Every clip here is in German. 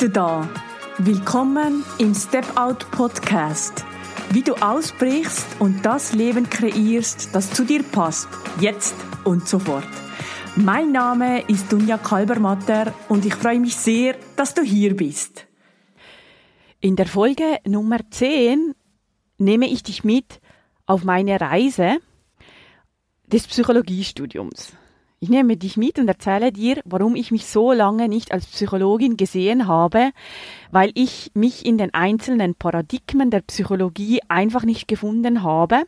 du da. Willkommen im Step Out Podcast. Wie du ausbrichst und das Leben kreierst, das zu dir passt, jetzt und sofort. Mein Name ist Dunja Kalbermatter und ich freue mich sehr, dass du hier bist. In der Folge Nummer 10 nehme ich dich mit auf meine Reise des Psychologiestudiums. Ich nehme dich mit und erzähle dir, warum ich mich so lange nicht als Psychologin gesehen habe, weil ich mich in den einzelnen Paradigmen der Psychologie einfach nicht gefunden habe.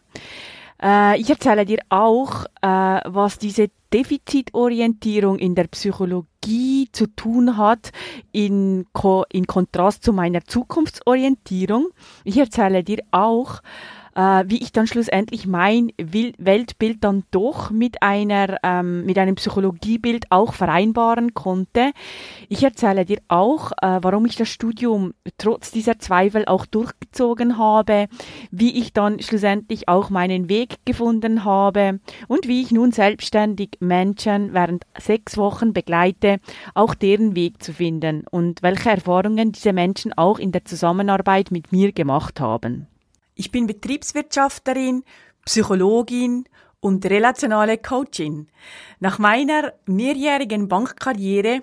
Äh, ich erzähle dir auch, äh, was diese Defizitorientierung in der Psychologie zu tun hat in, Ko in Kontrast zu meiner Zukunftsorientierung. Ich erzähle dir auch, äh, wie ich dann schlussendlich mein Weltbild dann doch mit einer ähm, mit einem Psychologiebild auch vereinbaren konnte. Ich erzähle dir auch, äh, warum ich das Studium trotz dieser Zweifel auch durchgezogen habe, wie ich dann schlussendlich auch meinen Weg gefunden habe und wie ich nun selbstständig Menschen während sechs Wochen begleite, auch deren Weg zu finden und welche Erfahrungen diese Menschen auch in der Zusammenarbeit mit mir gemacht haben. Ich bin Betriebswirtschafterin, Psychologin und relationale Coachin. Nach meiner mehrjährigen Bankkarriere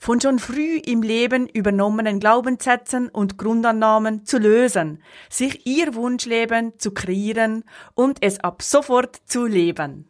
von schon früh im Leben übernommenen Glaubenssätzen und Grundannahmen zu lösen, sich ihr Wunschleben zu kreieren und es ab sofort zu leben.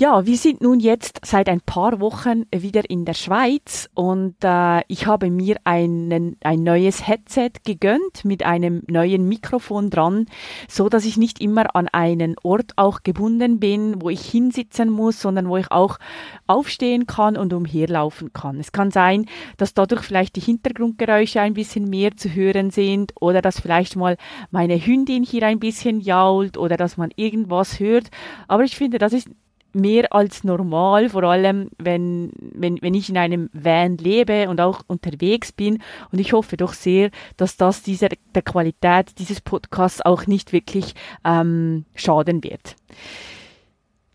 Ja, wir sind nun jetzt seit ein paar Wochen wieder in der Schweiz und äh, ich habe mir einen, ein neues Headset gegönnt mit einem neuen Mikrofon dran, so dass ich nicht immer an einen Ort auch gebunden bin, wo ich hinsitzen muss, sondern wo ich auch aufstehen kann und umherlaufen kann. Es kann sein, dass dadurch vielleicht die Hintergrundgeräusche ein bisschen mehr zu hören sind oder dass vielleicht mal meine Hündin hier ein bisschen jault oder dass man irgendwas hört. Aber ich finde, das ist mehr als normal, vor allem wenn, wenn, wenn ich in einem Van lebe und auch unterwegs bin. Und ich hoffe doch sehr, dass das dieser, der Qualität dieses Podcasts auch nicht wirklich ähm, schaden wird.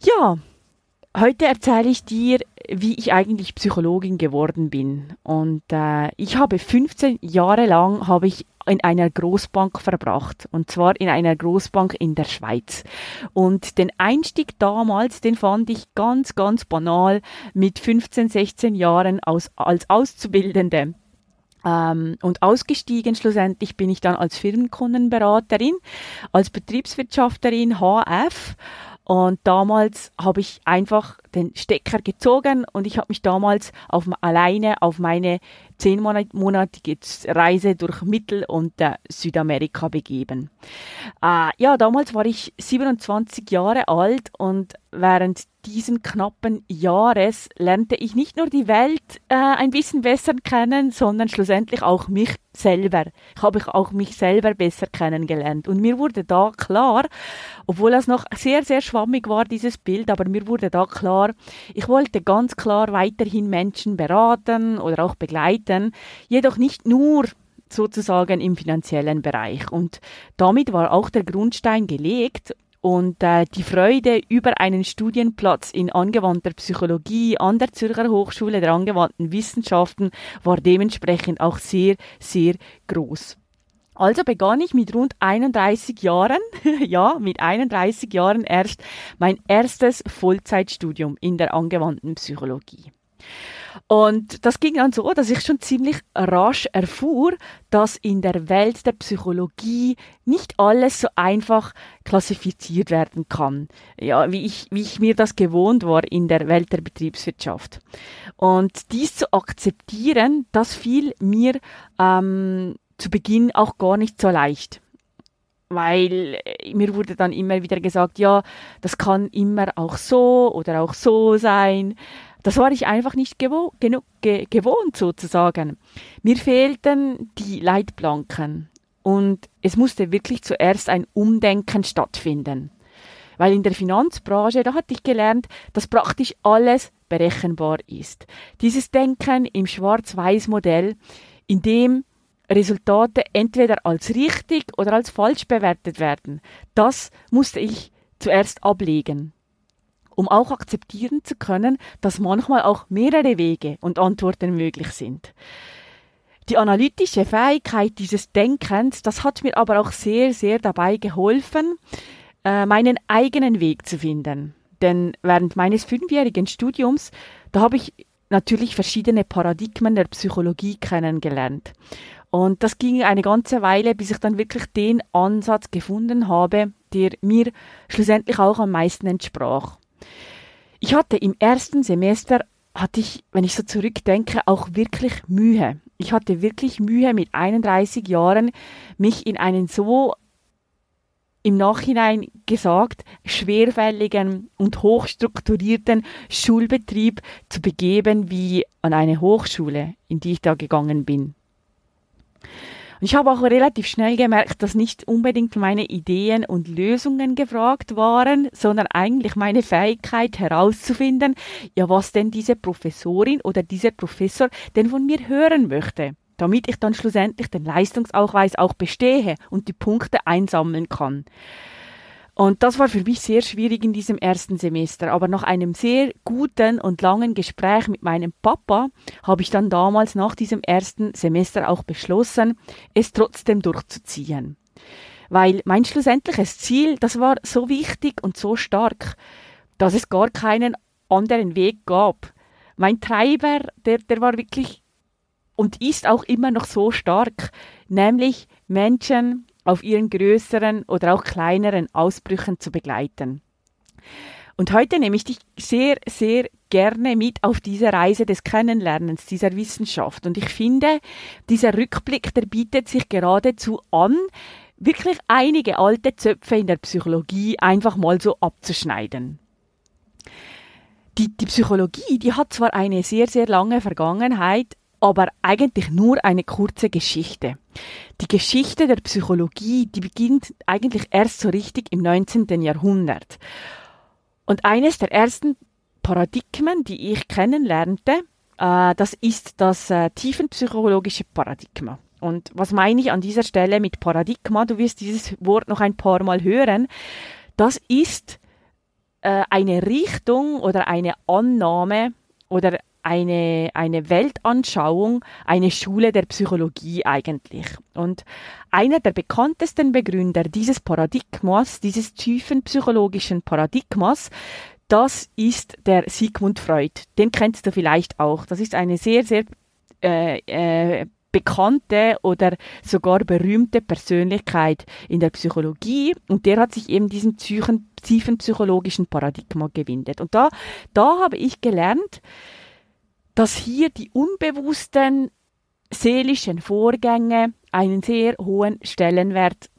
Ja, heute erzähle ich dir, wie ich eigentlich Psychologin geworden bin. Und äh, ich habe 15 Jahre lang habe ich in einer Großbank verbracht. Und zwar in einer Großbank in der Schweiz. Und den Einstieg damals, den fand ich ganz, ganz banal mit 15, 16 Jahren aus, als Auszubildende. Ähm, und ausgestiegen schlussendlich bin ich dann als Firmenkundenberaterin, als Betriebswirtschafterin HF. Und damals habe ich einfach den Stecker gezogen und ich habe mich damals auf, alleine auf meine zehnmonatige Reise durch Mittel- und äh, Südamerika begeben. Äh, ja, damals war ich 27 Jahre alt und während diesen knappen Jahres lernte ich nicht nur die Welt äh, ein bisschen besser kennen, sondern schlussendlich auch mich selber. Ich habe auch mich selber besser kennengelernt. Und mir wurde da klar, obwohl das noch sehr, sehr schwammig war, dieses Bild, aber mir wurde da klar, ich wollte ganz klar weiterhin Menschen beraten oder auch begleiten, jedoch nicht nur sozusagen im finanziellen Bereich. Und damit war auch der Grundstein gelegt und äh, die Freude über einen Studienplatz in angewandter Psychologie an der Zürcher Hochschule der angewandten Wissenschaften war dementsprechend auch sehr, sehr groß. Also begann ich mit rund 31 Jahren, ja, mit 31 Jahren erst mein erstes Vollzeitstudium in der angewandten Psychologie. Und das ging dann so, dass ich schon ziemlich rasch erfuhr, dass in der Welt der Psychologie nicht alles so einfach klassifiziert werden kann, ja, wie ich, wie ich mir das gewohnt war in der Welt der Betriebswirtschaft. Und dies zu akzeptieren, das fiel mir ähm, zu Beginn auch gar nicht so leicht weil mir wurde dann immer wieder gesagt, ja, das kann immer auch so oder auch so sein. Das war ich einfach nicht gewo ge gewohnt sozusagen. Mir fehlten die Leitplanken und es musste wirklich zuerst ein Umdenken stattfinden. Weil in der Finanzbranche, da hatte ich gelernt, dass praktisch alles berechenbar ist. Dieses Denken im Schwarz-Weiß-Modell, in dem Resultate entweder als richtig oder als falsch bewertet werden, das musste ich zuerst ablegen, um auch akzeptieren zu können, dass manchmal auch mehrere Wege und Antworten möglich sind. Die analytische Fähigkeit dieses Denkens, das hat mir aber auch sehr, sehr dabei geholfen, äh, meinen eigenen Weg zu finden. Denn während meines fünfjährigen Studiums, da habe ich natürlich verschiedene Paradigmen der Psychologie kennengelernt. Und das ging eine ganze Weile, bis ich dann wirklich den Ansatz gefunden habe, der mir schlussendlich auch am meisten entsprach. Ich hatte im ersten Semester, hatte ich, wenn ich so zurückdenke, auch wirklich Mühe. Ich hatte wirklich Mühe mit 31 Jahren, mich in einen so im Nachhinein gesagt, schwerfälligen und hochstrukturierten Schulbetrieb zu begeben wie an eine Hochschule, in die ich da gegangen bin. Und ich habe auch relativ schnell gemerkt, dass nicht unbedingt meine Ideen und Lösungen gefragt waren, sondern eigentlich meine Fähigkeit herauszufinden, ja, was denn diese Professorin oder dieser Professor denn von mir hören möchte damit ich dann schlussendlich den Leistungsausweis auch bestehe und die Punkte einsammeln kann. Und das war für mich sehr schwierig in diesem ersten Semester. Aber nach einem sehr guten und langen Gespräch mit meinem Papa habe ich dann damals nach diesem ersten Semester auch beschlossen, es trotzdem durchzuziehen. Weil mein schlussendliches Ziel, das war so wichtig und so stark, dass es gar keinen anderen Weg gab. Mein Treiber, der, der war wirklich und ist auch immer noch so stark, nämlich Menschen auf ihren größeren oder auch kleineren Ausbrüchen zu begleiten. Und heute nehme ich dich sehr, sehr gerne mit auf diese Reise des Kennenlernens dieser Wissenschaft. Und ich finde, dieser Rückblick, der bietet sich geradezu an, wirklich einige alte Zöpfe in der Psychologie einfach mal so abzuschneiden. Die, die Psychologie, die hat zwar eine sehr, sehr lange Vergangenheit, aber eigentlich nur eine kurze Geschichte. Die Geschichte der Psychologie, die beginnt eigentlich erst so richtig im 19. Jahrhundert. Und eines der ersten Paradigmen, die ich kennenlernte, äh, das ist das äh, tiefenpsychologische Paradigma. Und was meine ich an dieser Stelle mit Paradigma? Du wirst dieses Wort noch ein paar Mal hören. Das ist äh, eine Richtung oder eine Annahme oder eine, eine Weltanschauung, eine Schule der Psychologie eigentlich. Und einer der bekanntesten Begründer dieses Paradigmas, dieses tiefen psychologischen Paradigmas, das ist der Sigmund Freud. Den kennst du vielleicht auch. Das ist eine sehr, sehr äh, äh, bekannte oder sogar berühmte Persönlichkeit in der Psychologie und der hat sich eben diesem tiefen psychologischen Paradigma gewindet. Und da, da habe ich gelernt, dass hier die unbewussten seelischen Vorgänge einen sehr hohen Stellenwert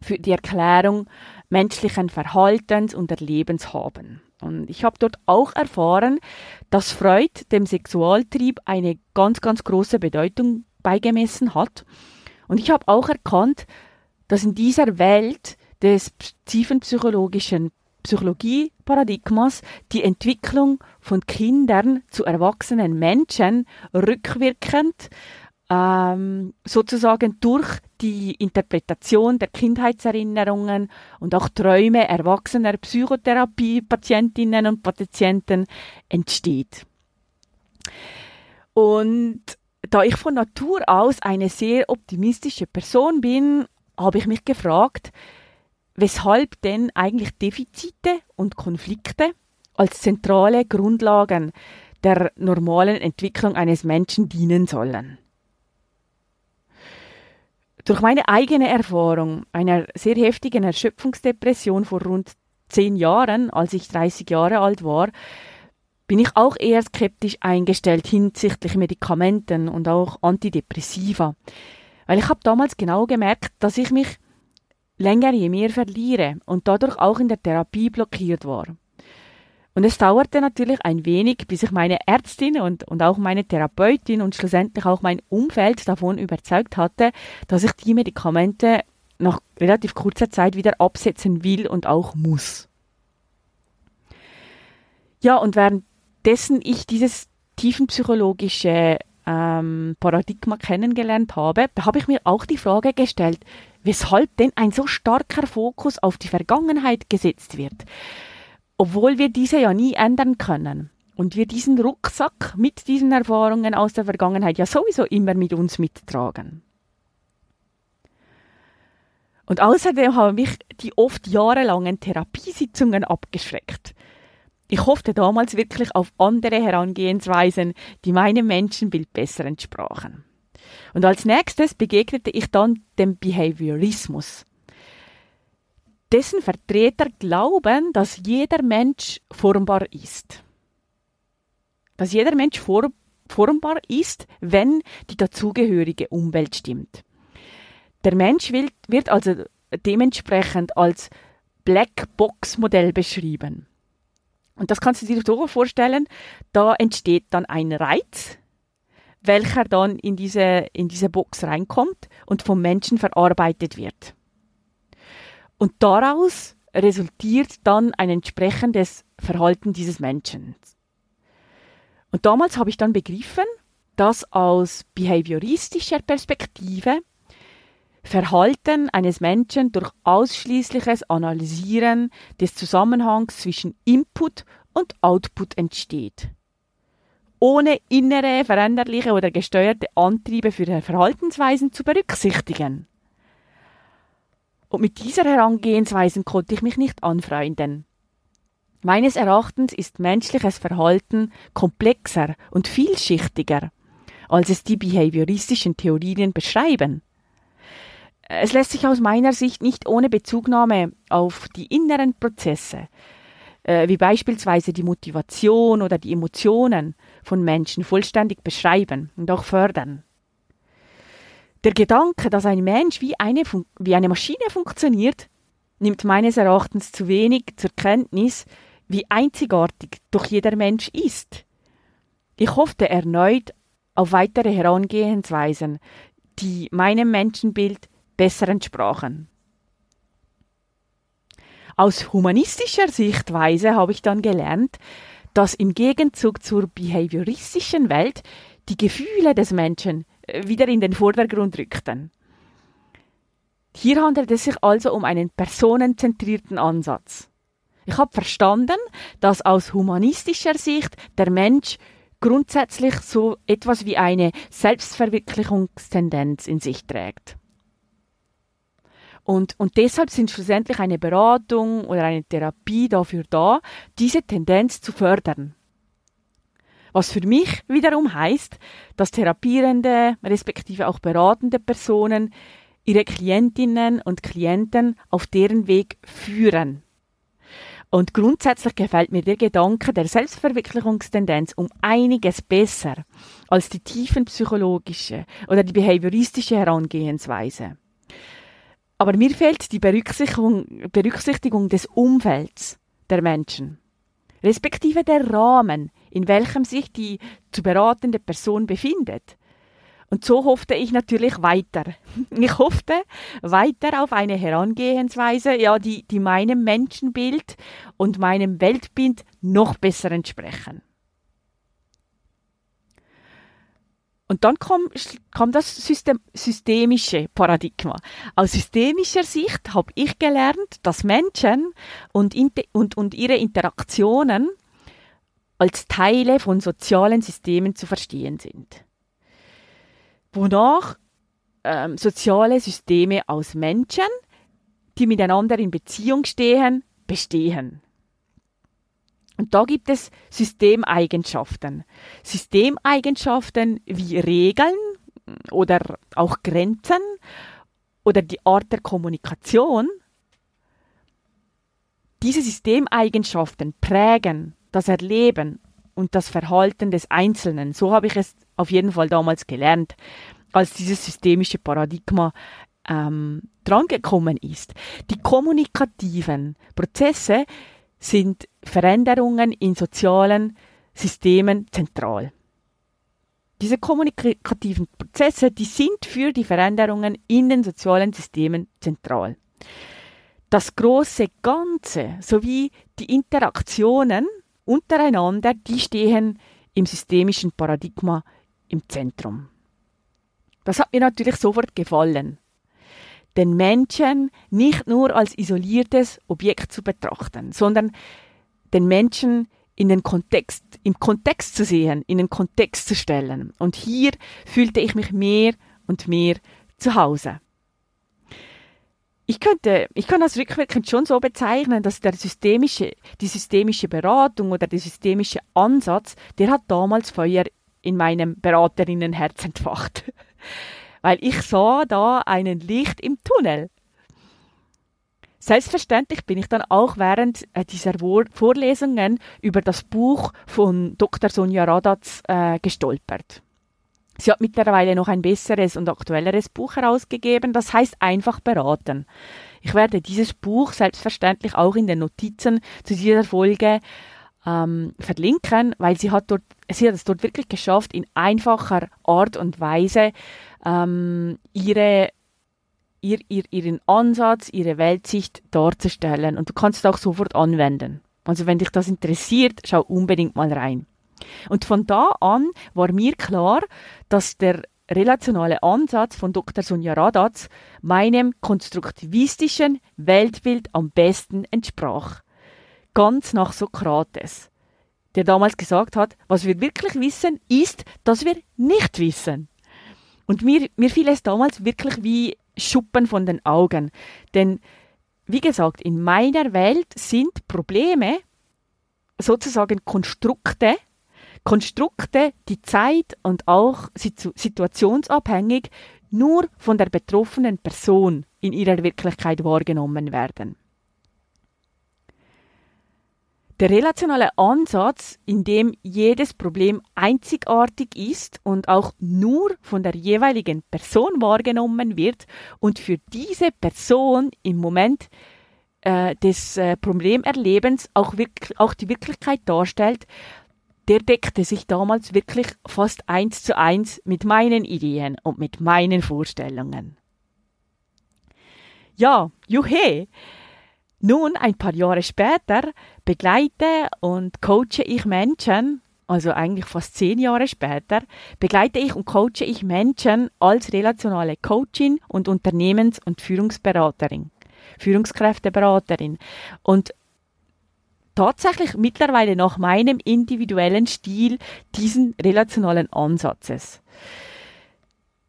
für die Erklärung menschlichen Verhaltens und Erlebens haben. Und ich habe dort auch erfahren, dass Freud dem Sexualtrieb eine ganz, ganz große Bedeutung beigemessen hat. Und ich habe auch erkannt, dass in dieser Welt des tiefen psychologischen Psychologie-Paradigmas die Entwicklung von Kindern zu erwachsenen Menschen rückwirkend ähm, sozusagen durch die Interpretation der Kindheitserinnerungen und auch Träume erwachsener Psychotherapie-Patientinnen und Patienten entsteht. Und da ich von Natur aus eine sehr optimistische Person bin, habe ich mich gefragt, weshalb denn eigentlich Defizite und Konflikte als zentrale Grundlagen der normalen Entwicklung eines Menschen dienen sollen. Durch meine eigene Erfahrung einer sehr heftigen Erschöpfungsdepression vor rund zehn Jahren, als ich 30 Jahre alt war, bin ich auch eher skeptisch eingestellt hinsichtlich Medikamenten und auch Antidepressiva. Weil ich habe damals genau gemerkt, dass ich mich länger je mehr verliere und dadurch auch in der Therapie blockiert war. Und es dauerte natürlich ein wenig, bis ich meine Ärztin und, und auch meine Therapeutin und schlussendlich auch mein Umfeld davon überzeugt hatte, dass ich die Medikamente nach relativ kurzer Zeit wieder absetzen will und auch muss. Ja, und währenddessen ich dieses tiefenpsychologische ähm, Paradigma kennengelernt habe, da habe ich mir auch die Frage gestellt, weshalb denn ein so starker Fokus auf die Vergangenheit gesetzt wird, obwohl wir diese ja nie ändern können und wir diesen Rucksack mit diesen Erfahrungen aus der Vergangenheit ja sowieso immer mit uns mittragen. Und außerdem haben mich die oft jahrelangen Therapiesitzungen abgeschreckt. Ich hoffte damals wirklich auf andere Herangehensweisen, die meinem Menschenbild besser entsprachen. Und als nächstes begegnete ich dann dem Behaviorismus. Dessen Vertreter glauben, dass jeder Mensch formbar ist. Dass jeder Mensch form formbar ist, wenn die dazugehörige Umwelt stimmt. Der Mensch wird, wird also dementsprechend als Blackbox-Modell beschrieben. Und das kannst du dir so vorstellen, da entsteht dann ein Reiz, welcher dann in diese, in diese Box reinkommt und vom Menschen verarbeitet wird. Und daraus resultiert dann ein entsprechendes Verhalten dieses Menschen. Und damals habe ich dann begriffen, dass aus behavioristischer Perspektive Verhalten eines Menschen durch ausschließliches Analysieren des Zusammenhangs zwischen Input und Output entsteht ohne innere, veränderliche oder gesteuerte Antriebe für Verhaltensweisen zu berücksichtigen. Und mit dieser Herangehensweise konnte ich mich nicht anfreunden. Meines Erachtens ist menschliches Verhalten komplexer und vielschichtiger, als es die behavioristischen Theorien beschreiben. Es lässt sich aus meiner Sicht nicht ohne Bezugnahme auf die inneren Prozesse, äh, wie beispielsweise die Motivation oder die Emotionen von Menschen vollständig beschreiben und auch fördern. Der Gedanke, dass ein Mensch wie eine, wie eine Maschine funktioniert, nimmt meines Erachtens zu wenig zur Kenntnis, wie einzigartig doch jeder Mensch ist. Ich hoffte erneut auf weitere Herangehensweisen, die meinem Menschenbild besser entsprachen. Aus humanistischer Sichtweise habe ich dann gelernt, dass im Gegenzug zur behavioristischen Welt die Gefühle des Menschen wieder in den Vordergrund rückten. Hier handelt es sich also um einen personenzentrierten Ansatz. Ich habe verstanden, dass aus humanistischer Sicht der Mensch grundsätzlich so etwas wie eine Selbstverwirklichungstendenz in sich trägt. Und, und deshalb sind schlussendlich eine Beratung oder eine Therapie dafür da, diese Tendenz zu fördern. Was für mich wiederum heißt, dass therapierende, respektive auch beratende Personen ihre Klientinnen und Klienten auf deren Weg führen. Und grundsätzlich gefällt mir der Gedanke der Selbstverwirklichungstendenz um einiges besser als die tiefenpsychologische oder die behavioristische Herangehensweise. Aber mir fehlt die Berücksichtigung, Berücksichtigung des Umfelds der Menschen, respektive der Rahmen, in welchem sich die zu beratende Person befindet. Und so hoffte ich natürlich weiter. Ich hoffte weiter auf eine Herangehensweise, ja, die, die meinem Menschenbild und meinem Weltbild noch besser entsprechen. Und dann kam, kam das System, systemische Paradigma. Aus systemischer Sicht habe ich gelernt, dass Menschen und, und, und ihre Interaktionen als Teile von sozialen Systemen zu verstehen sind. Wonach ähm, soziale Systeme aus Menschen, die miteinander in Beziehung stehen, bestehen. Und da gibt es Systemeigenschaften. Systemeigenschaften wie Regeln oder auch Grenzen oder die Art der Kommunikation. Diese Systemeigenschaften prägen das Erleben und das Verhalten des Einzelnen. So habe ich es auf jeden Fall damals gelernt, als dieses systemische Paradigma ähm, drangekommen ist. Die kommunikativen Prozesse sind Veränderungen in sozialen Systemen zentral. Diese kommunikativen Prozesse, die sind für die Veränderungen in den sozialen Systemen zentral. Das große Ganze sowie die Interaktionen untereinander, die stehen im systemischen Paradigma im Zentrum. Das hat mir natürlich sofort gefallen. Den Menschen nicht nur als isoliertes Objekt zu betrachten, sondern den Menschen in den Kontext, im Kontext zu sehen, in den Kontext zu stellen. Und hier fühlte ich mich mehr und mehr zu Hause. Ich könnte, ich kann das rückwirkend schon so bezeichnen, dass der systemische, die systemische Beratung oder der systemische Ansatz, der hat damals Feuer in meinem Beraterinnenherz entfacht. Weil ich sah da einen Licht im Tunnel. Selbstverständlich bin ich dann auch während äh, dieser Vorlesungen über das Buch von Dr. Sonja Radatz äh, gestolpert. Sie hat mittlerweile noch ein besseres und aktuelleres Buch herausgegeben, das heißt einfach beraten. Ich werde dieses Buch selbstverständlich auch in den Notizen zu dieser Folge ähm, verlinken, weil sie hat dort, sie hat es dort wirklich geschafft, in einfacher Art und Weise ähm, ihre ihr, ihr, ihren Ansatz, ihre Weltsicht darzustellen. Und du kannst es auch sofort anwenden. Also wenn dich das interessiert, schau unbedingt mal rein. Und von da an war mir klar, dass der relationale Ansatz von Dr. Sonja Radatz meinem konstruktivistischen Weltbild am besten entsprach. Ganz nach Sokrates, der damals gesagt hat, was wir wirklich wissen, ist, dass wir nicht wissen. Und mir, mir fiel es damals wirklich wie Schuppen von den Augen. Denn, wie gesagt, in meiner Welt sind Probleme sozusagen Konstrukte, Konstrukte, die zeit- und auch situationsabhängig nur von der betroffenen Person in ihrer Wirklichkeit wahrgenommen werden. Der relationale Ansatz, in dem jedes Problem einzigartig ist und auch nur von der jeweiligen Person wahrgenommen wird und für diese Person im Moment äh, des äh, Problemerlebens auch, auch die Wirklichkeit darstellt, der deckte sich damals wirklich fast eins zu eins mit meinen Ideen und mit meinen Vorstellungen. Ja, juhe! Nun, ein paar Jahre später, begleite und coache ich Menschen, also eigentlich fast zehn Jahre später, begleite ich und coache ich Menschen als relationale Coachin und Unternehmens- und Führungsberaterin, Führungskräfteberaterin. Und tatsächlich mittlerweile nach meinem individuellen Stil diesen relationalen Ansatzes.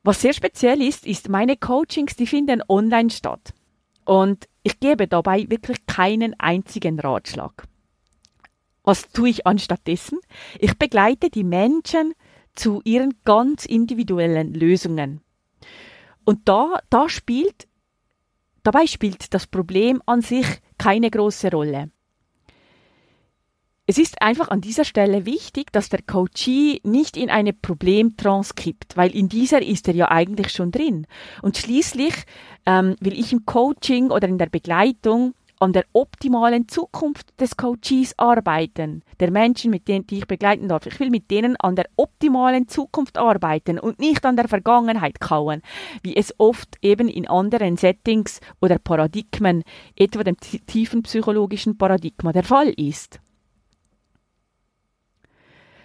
Was sehr speziell ist, ist, meine Coachings, die finden online statt. Und ich gebe dabei wirklich keinen einzigen Ratschlag. Was tue ich anstattdessen? Ich begleite die Menschen zu ihren ganz individuellen Lösungen. Und da, da spielt, dabei spielt das Problem an sich keine große Rolle. Es ist einfach an dieser Stelle wichtig, dass der Coachee nicht in eine Problemtrance kippt, weil in dieser ist er ja eigentlich schon drin. Und schließlich ähm, will ich im Coaching oder in der Begleitung an der optimalen Zukunft des Coaches arbeiten, der Menschen, mit denen die ich begleiten darf. Ich will mit denen an der optimalen Zukunft arbeiten und nicht an der Vergangenheit kauen, wie es oft eben in anderen Settings oder Paradigmen, etwa dem tiefen psychologischen Paradigma, der Fall ist.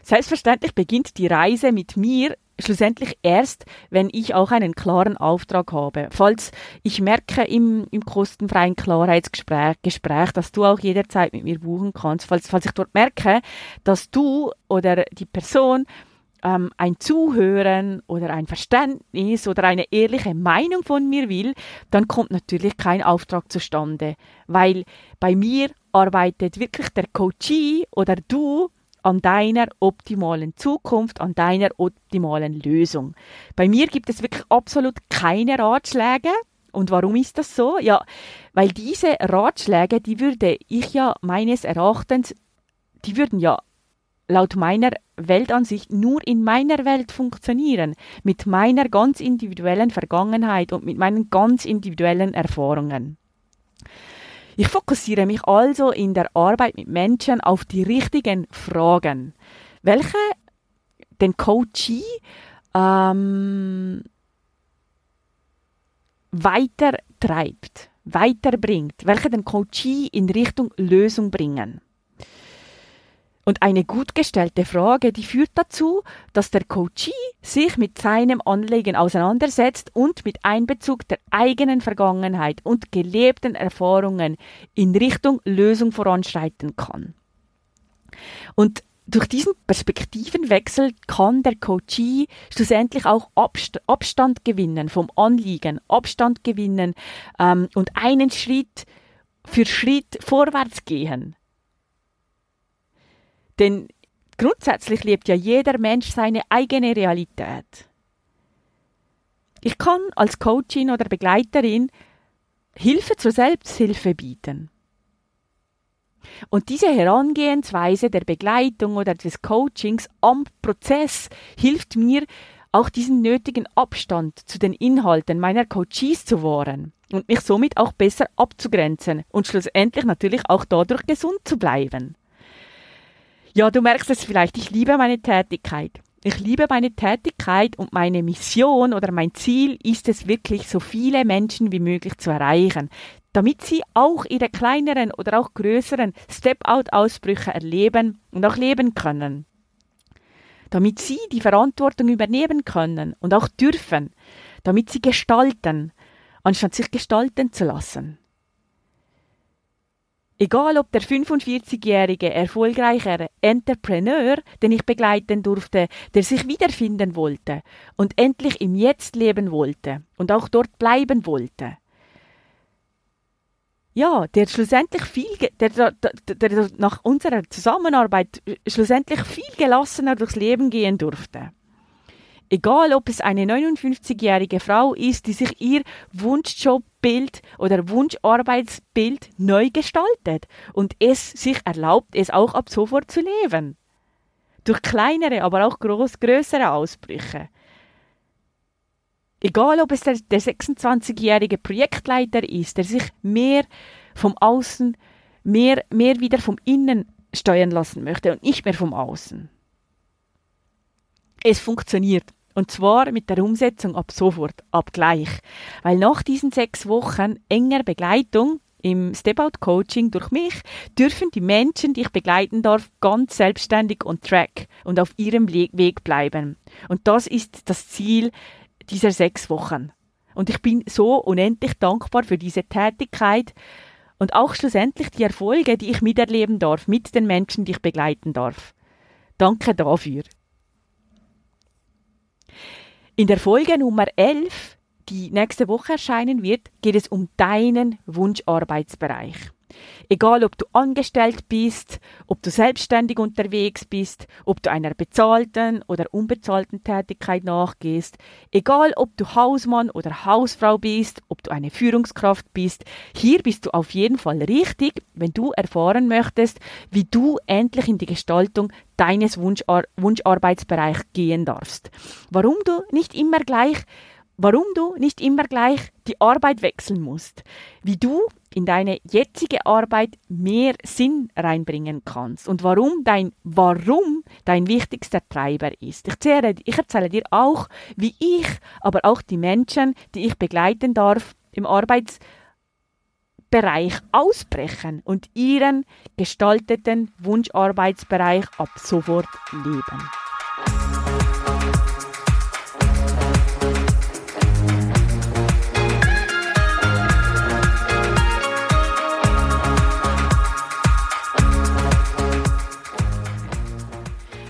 Selbstverständlich beginnt die Reise mit mir schlussendlich erst, wenn ich auch einen klaren Auftrag habe. Falls ich merke im, im kostenfreien Klarheitsgespräch, Gespräch, dass du auch jederzeit mit mir buchen kannst, falls, falls ich dort merke, dass du oder die Person ähm, ein Zuhören oder ein Verständnis oder eine ehrliche Meinung von mir will, dann kommt natürlich kein Auftrag zustande, weil bei mir arbeitet wirklich der Coachee oder du an deiner optimalen Zukunft, an deiner optimalen Lösung. Bei mir gibt es wirklich absolut keine Ratschläge. Und warum ist das so? Ja, weil diese Ratschläge, die würde ich ja meines Erachtens, die würden ja laut meiner Weltansicht nur in meiner Welt funktionieren, mit meiner ganz individuellen Vergangenheit und mit meinen ganz individuellen Erfahrungen. Ich fokussiere mich also in der Arbeit mit Menschen auf die richtigen Fragen, welche den Coachee ähm, weiter treibt, weiterbringt, welche den Coachee in Richtung Lösung bringen. Und eine gut gestellte Frage, die führt dazu, dass der Coachee sich mit seinem Anliegen auseinandersetzt und mit Einbezug der eigenen Vergangenheit und gelebten Erfahrungen in Richtung Lösung voranschreiten kann. Und durch diesen Perspektivenwechsel kann der Coachee schlussendlich auch Abst Abstand gewinnen vom Anliegen, Abstand gewinnen ähm, und einen Schritt für Schritt vorwärts gehen. Denn grundsätzlich lebt ja jeder Mensch seine eigene Realität. Ich kann als Coachin oder Begleiterin Hilfe zur Selbsthilfe bieten. Und diese Herangehensweise der Begleitung oder des Coachings am Prozess hilft mir, auch diesen nötigen Abstand zu den Inhalten meiner Coaches zu wahren und mich somit auch besser abzugrenzen und schlussendlich natürlich auch dadurch gesund zu bleiben. Ja, du merkst es vielleicht, ich liebe meine Tätigkeit. Ich liebe meine Tätigkeit und meine Mission oder mein Ziel ist es wirklich, so viele Menschen wie möglich zu erreichen, damit sie auch ihre kleineren oder auch größeren Step-out-Ausbrüche erleben und auch leben können. Damit sie die Verantwortung übernehmen können und auch dürfen, damit sie gestalten, anstatt sich gestalten zu lassen. Egal ob der 45-jährige erfolgreiche Entrepreneur, den ich begleiten durfte, der sich wiederfinden wollte und endlich im Jetzt leben wollte und auch dort bleiben wollte. Ja, der schlussendlich viel, der, der, der nach unserer Zusammenarbeit schlussendlich viel gelassener durchs Leben gehen durfte. Egal, ob es eine 59-jährige Frau ist, die sich ihr Wunschjobbild oder Wunscharbeitsbild neu gestaltet und es sich erlaubt, es auch ab sofort zu leben. Durch kleinere, aber auch groß, größere Ausbrüche. Egal, ob es der, der 26-jährige Projektleiter ist, der sich mehr vom Außen, mehr, mehr wieder vom Innen steuern lassen möchte und nicht mehr vom Außen. Es funktioniert. Und zwar mit der Umsetzung ab sofort, ab gleich. Weil nach diesen sechs Wochen enger Begleitung im Step-Out-Coaching durch mich dürfen die Menschen, die ich begleiten darf, ganz selbstständig und track und auf ihrem Weg bleiben. Und das ist das Ziel dieser sechs Wochen. Und ich bin so unendlich dankbar für diese Tätigkeit und auch schlussendlich die Erfolge, die ich miterleben darf mit den Menschen, die ich begleiten darf. Danke dafür. In der Folge Nummer 11, die nächste Woche erscheinen wird, geht es um deinen Wunscharbeitsbereich. Egal, ob du angestellt bist, ob du selbstständig unterwegs bist, ob du einer bezahlten oder unbezahlten Tätigkeit nachgehst, egal, ob du Hausmann oder Hausfrau bist, ob du eine Führungskraft bist, hier bist du auf jeden Fall richtig, wenn du erfahren möchtest, wie du endlich in die Gestaltung deines Wunschar Wunscharbeitsbereichs gehen darfst. Warum du nicht immer gleich warum du nicht immer gleich die Arbeit wechseln musst, wie du in deine jetzige Arbeit mehr Sinn reinbringen kannst und warum dein Warum dein wichtigster Treiber ist. Ich erzähle, ich erzähle dir auch, wie ich, aber auch die Menschen, die ich begleiten darf, im Arbeitsbereich ausbrechen und ihren gestalteten Wunscharbeitsbereich ab sofort leben.